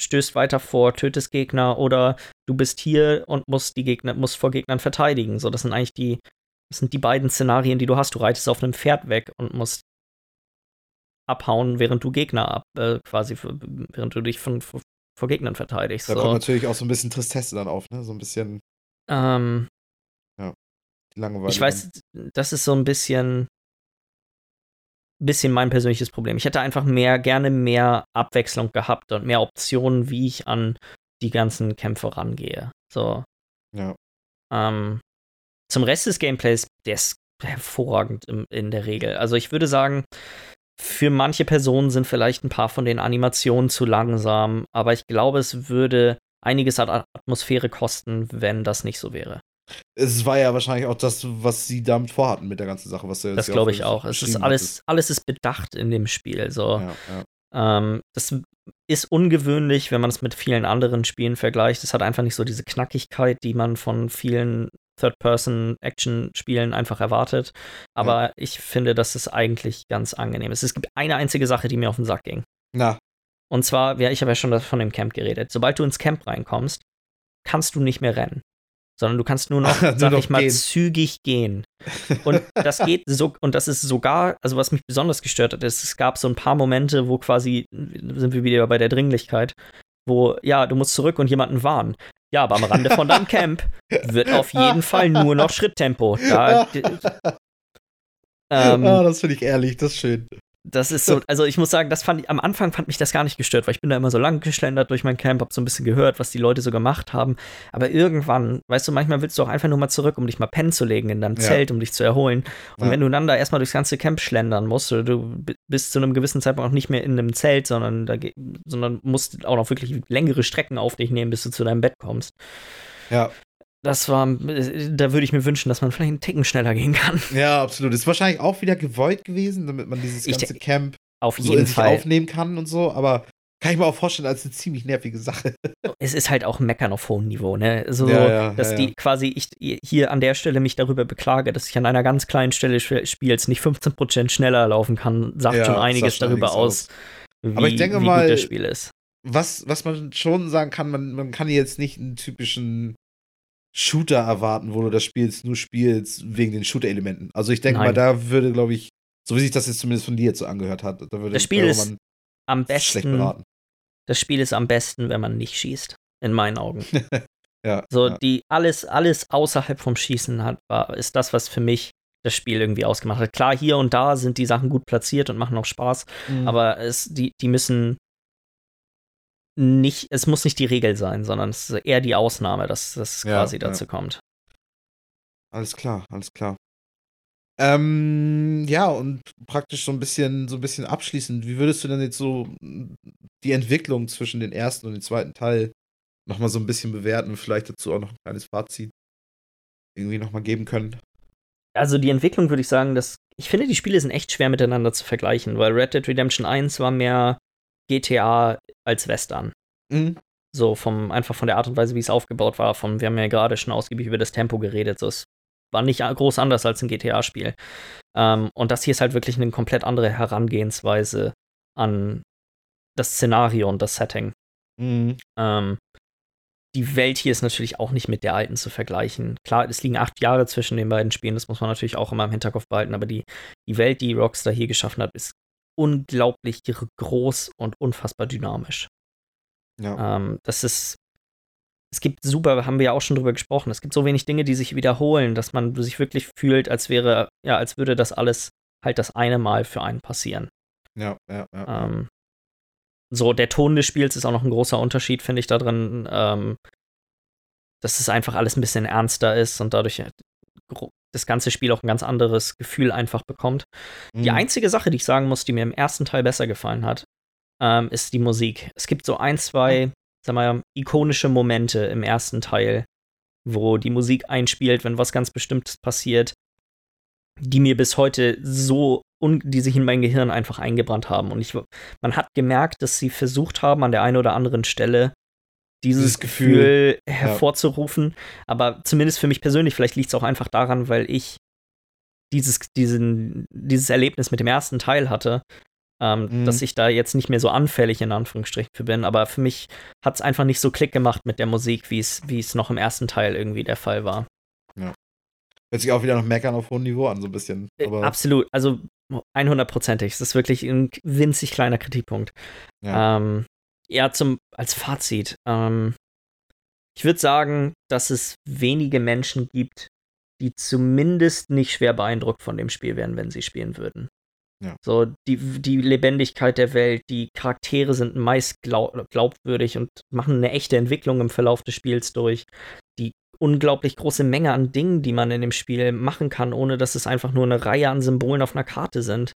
stößt weiter vor, tötest Gegner oder du bist hier und musst die Gegner, musst vor Gegnern verteidigen. So, das sind eigentlich die, das sind die beiden Szenarien, die du hast. Du reitest auf einem Pferd weg und musst abhauen, während du Gegner ab, äh, quasi, für, während du dich von, vor, vor Gegnern verteidigst. Da So. kommt natürlich auch so ein bisschen Tristesse dann auf, ne? So ein bisschen Ähm, Langeweile. ich weiß, das ist so ein bisschen, bisschen mein persönliches Problem. Ich hätte einfach mehr, gerne mehr Abwechslung gehabt und mehr Optionen, wie ich an die ganzen Kämpfe rangehe. So. Ja. Ähm, zum Rest des Gameplays, der ist hervorragend im, in der Regel. Also ich würde sagen, für manche Personen sind vielleicht ein paar von den Animationen zu langsam, aber ich glaube, es würde einiges an Atmosphäre kosten, wenn das nicht so wäre. Es war ja wahrscheinlich auch das, was sie damit vorhatten mit der ganzen Sache, was Das glaube ich auch. Es ist alles, alles ist bedacht in dem Spiel. So. Ja, ja. Ähm, das ist ungewöhnlich, wenn man es mit vielen anderen Spielen vergleicht. Es hat einfach nicht so diese Knackigkeit, die man von vielen Third-Person-Action-Spielen einfach erwartet. Aber ich finde, dass es eigentlich ganz angenehm ist. Es gibt eine einzige Sache, die mir auf den Sack ging. Na, Und zwar, ja, ich habe ja schon von dem Camp geredet. Sobald du ins Camp reinkommst, kannst du nicht mehr rennen. Sondern du kannst nur noch, *laughs* Nur sag noch ich mal, gehen. zügig gehen. Und das geht so, und das ist sogar, also was mich besonders gestört hat, ist, es gab so ein paar Momente, wo quasi, sind wir wieder bei der Dringlichkeit, wo, ja, du musst zurück und jemanden warnen. Ja, aber am Rande von deinem *laughs* Camp wird auf jeden Fall nur noch Schritttempo. Da, *laughs* ähm, ah, das finde ich ehrlich, das ist schön. Das ist so, also ich muss sagen, das fand ich, am Anfang fand mich das gar nicht gestört, weil ich bin da immer so lang geschlendert durch mein Camp, hab so ein bisschen gehört, was die Leute so gemacht haben. Aber irgendwann, weißt du, manchmal willst du auch einfach nur mal zurück, um dich mal pennen zu legen in deinem Ja. Zelt, um dich zu erholen. Und Ja. wenn du dann da erstmal durchs ganze Camp schlendern musst, oder du bi- bist zu einem gewissen Zeitpunkt auch nicht mehr in einem Zelt, sondern, da, sondern musst auch noch wirklich längere Strecken auf dich nehmen, bis du zu deinem Bett kommst. Ja, Das war, da würde ich mir wünschen, dass man vielleicht einen Ticken schneller gehen kann. ja, absolut. Ist wahrscheinlich auch wieder gewollt gewesen, damit man dieses Ich ganze denk- Camp Auf so sich Fall. aufnehmen kann und so, aber kann ich mir auch vorstellen, als eine ziemlich nervige Sache. *laughs* Es ist halt auch Meckern auf hohem Niveau, ne? So, ja, ja, dass ja, die quasi ich hier an der Stelle mich darüber beklage, dass ich an einer ganz kleinen Stelle Spiels nicht 15% schneller laufen kann, sagt schon einiges darüber aus, wie, Aber ich denke wie mal, gut das Spiel ist. Was, was man schon sagen kann, man, man kann jetzt nicht einen typischen Shooter erwarten, wo du das Spiel nur spielst wegen den Shooter-Elementen. Also ich denke mal, da würde, glaube ich, so wie sich das jetzt zumindest von dir jetzt so angehört hat, da würde das Spiel ist am besten das Spiel ist am besten, wenn man nicht schießt. In meinen Augen. *laughs* ja. So, ja. die alles, alles außerhalb vom Schießen hat, war, ist das, was für mich das Spiel irgendwie ausgemacht hat. Klar, hier und da sind die Sachen gut platziert und machen auch Spaß, mhm. aber es, die, die müssen nicht, es muss nicht die Regel sein, sondern es ist eher die Ausnahme, dass das ja, quasi dazu kommt. Alles klar, alles klar. Ähm, ja, und praktisch so ein bisschen, so ein bisschen abschließend, wie würdest du denn jetzt so die Entwicklung zwischen den ersten und dem zweiten Teil nochmal so ein bisschen bewerten und vielleicht dazu auch noch ein kleines Fazit irgendwie nochmal geben können? Also die Entwicklung würde ich sagen, dass ich finde, die Spiele sind echt schwer miteinander zu vergleichen, weil Red Dead Redemption 1 war mehr GTA als Western. Mhm. So vom, einfach von der Art und Weise, wie es aufgebaut war, vom, wir haben ja gerade schon ausgiebig über das Tempo geredet, so es war nicht groß anders als ein GTA-Spiel. Ähm, und das hier ist halt wirklich eine komplett andere Herangehensweise an das Szenario und das Setting. Mhm. Ähm, die Welt hier ist natürlich auch nicht mit der alten zu vergleichen. Klar, es liegen acht Jahre zwischen den beiden Spielen, das muss man natürlich auch immer im Hinterkopf behalten, aber die, die Welt, die Rockstar hier geschaffen hat, ist unglaublich groß und unfassbar dynamisch. Ja. Ähm, das ist es gibt super, haben wir ja auch schon drüber gesprochen, es gibt so wenig Dinge, die sich wiederholen, dass man sich wirklich fühlt, als wäre, ja, als würde das alles halt das eine Mal für einen passieren. Ja, ja, ja. Ähm, so, der Ton des Spiels ist auch noch ein großer Unterschied, finde ich, da drin, ähm, dass es einfach alles ein bisschen ernster ist und dadurch das ganze Spiel auch ein ganz anderes Gefühl einfach bekommt. Mhm. Die einzige Sache, die ich sagen muss, die mir im ersten Teil besser gefallen hat, ähm, ist die Musik. Es gibt so ein, zwei sag mal, ikonische Momente im ersten Teil, wo die Musik einspielt, wenn was ganz Bestimmtes passiert, die mir bis heute so, die sich in mein Gehirn einfach eingebrannt haben. Und ich, man hat gemerkt, dass sie versucht haben, an der einen oder anderen Stelle dieses, Gefühl, Gefühl hervorzurufen. Ja. Aber zumindest für mich persönlich, vielleicht liegt es auch einfach daran, weil ich dieses, diesen, dieses Erlebnis mit dem ersten Teil hatte, ähm, mhm. dass ich da jetzt nicht mehr so anfällig in Anführungsstrichen für bin. Aber für mich hat es einfach nicht so Klick gemacht mit der Musik, wie es noch im ersten Teil irgendwie der Fall war. Ja. Hört sich auch wieder noch meckern auf hohem Niveau an, so ein bisschen. Äh, aber Absolut, also 100%ig. Es ist wirklich ein winzig kleiner Kritikpunkt. Ja, ähm, ja zum, als Fazit. Ähm, ich würde sagen, dass es wenige Menschen gibt, die zumindest nicht schwer beeindruckt von dem Spiel wären, wenn sie spielen würden. Ja. So, die, die Lebendigkeit der Welt, die Charaktere sind meist glaub, glaubwürdig und machen eine echte Entwicklung im Verlauf des Spiels durch. Die unglaublich große Menge an Dingen, die man in dem Spiel machen kann, ohne dass es einfach nur eine Reihe an Symbolen auf einer Karte sind,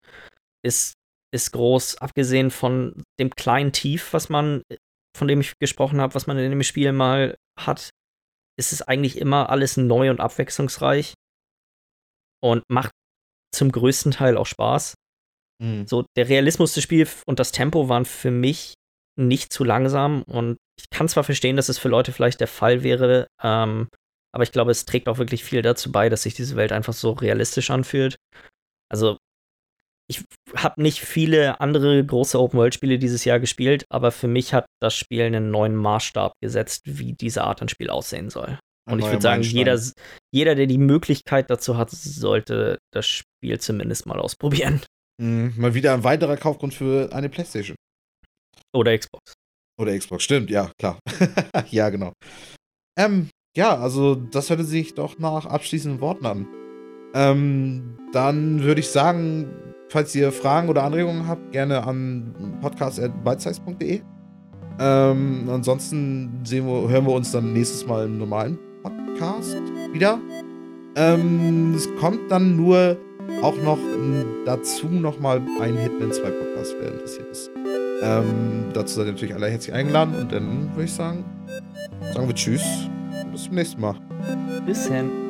ist, ist groß. Abgesehen von dem kleinen Tief, was man, von dem ich gesprochen habe, was man in dem Spiel mal hat, ist es eigentlich immer alles neu und abwechslungsreich und macht zum größten Teil auch Spaß. Mhm. So, der Realismus des Spiels und das Tempo waren für mich nicht zu langsam und ich kann zwar verstehen, dass es für Leute vielleicht der Fall wäre, ähm, aber ich glaube, es trägt auch wirklich viel dazu bei, dass sich diese Welt einfach so realistisch anfühlt. Also, ich habe nicht viele andere große Open-World-Spiele dieses Jahr gespielt, aber für mich hat das Spiel einen neuen Maßstab gesetzt, wie diese Art an Spiel aussehen soll. Und ich würde sagen, jeder, jeder, der die Möglichkeit dazu hat, sollte das Spiel zumindest mal ausprobieren. Mhm, mal wieder ein weiterer Kaufgrund für eine Playstation. Oder Xbox. Oder Xbox, stimmt, ja, klar. *laughs* ja, genau. Ähm, ja, also das hörte sich doch nach abschließenden Worten an. Ähm, dann würde ich sagen, falls ihr Fragen oder Anregungen habt, gerne an podcast.bitesize.de. Ähm, ansonsten sehen wir, hören wir uns dann nächstes Mal im normalen Podcast wieder. Ähm, es kommt dann nur auch noch dazu nochmal ein Hitman 2 Podcast, wer interessiert ist. Ähm, dazu seid ihr natürlich alle herzlich eingeladen und dann würde ich sagen, sagen wir Tschüss und bis zum nächsten Mal. Bis dann.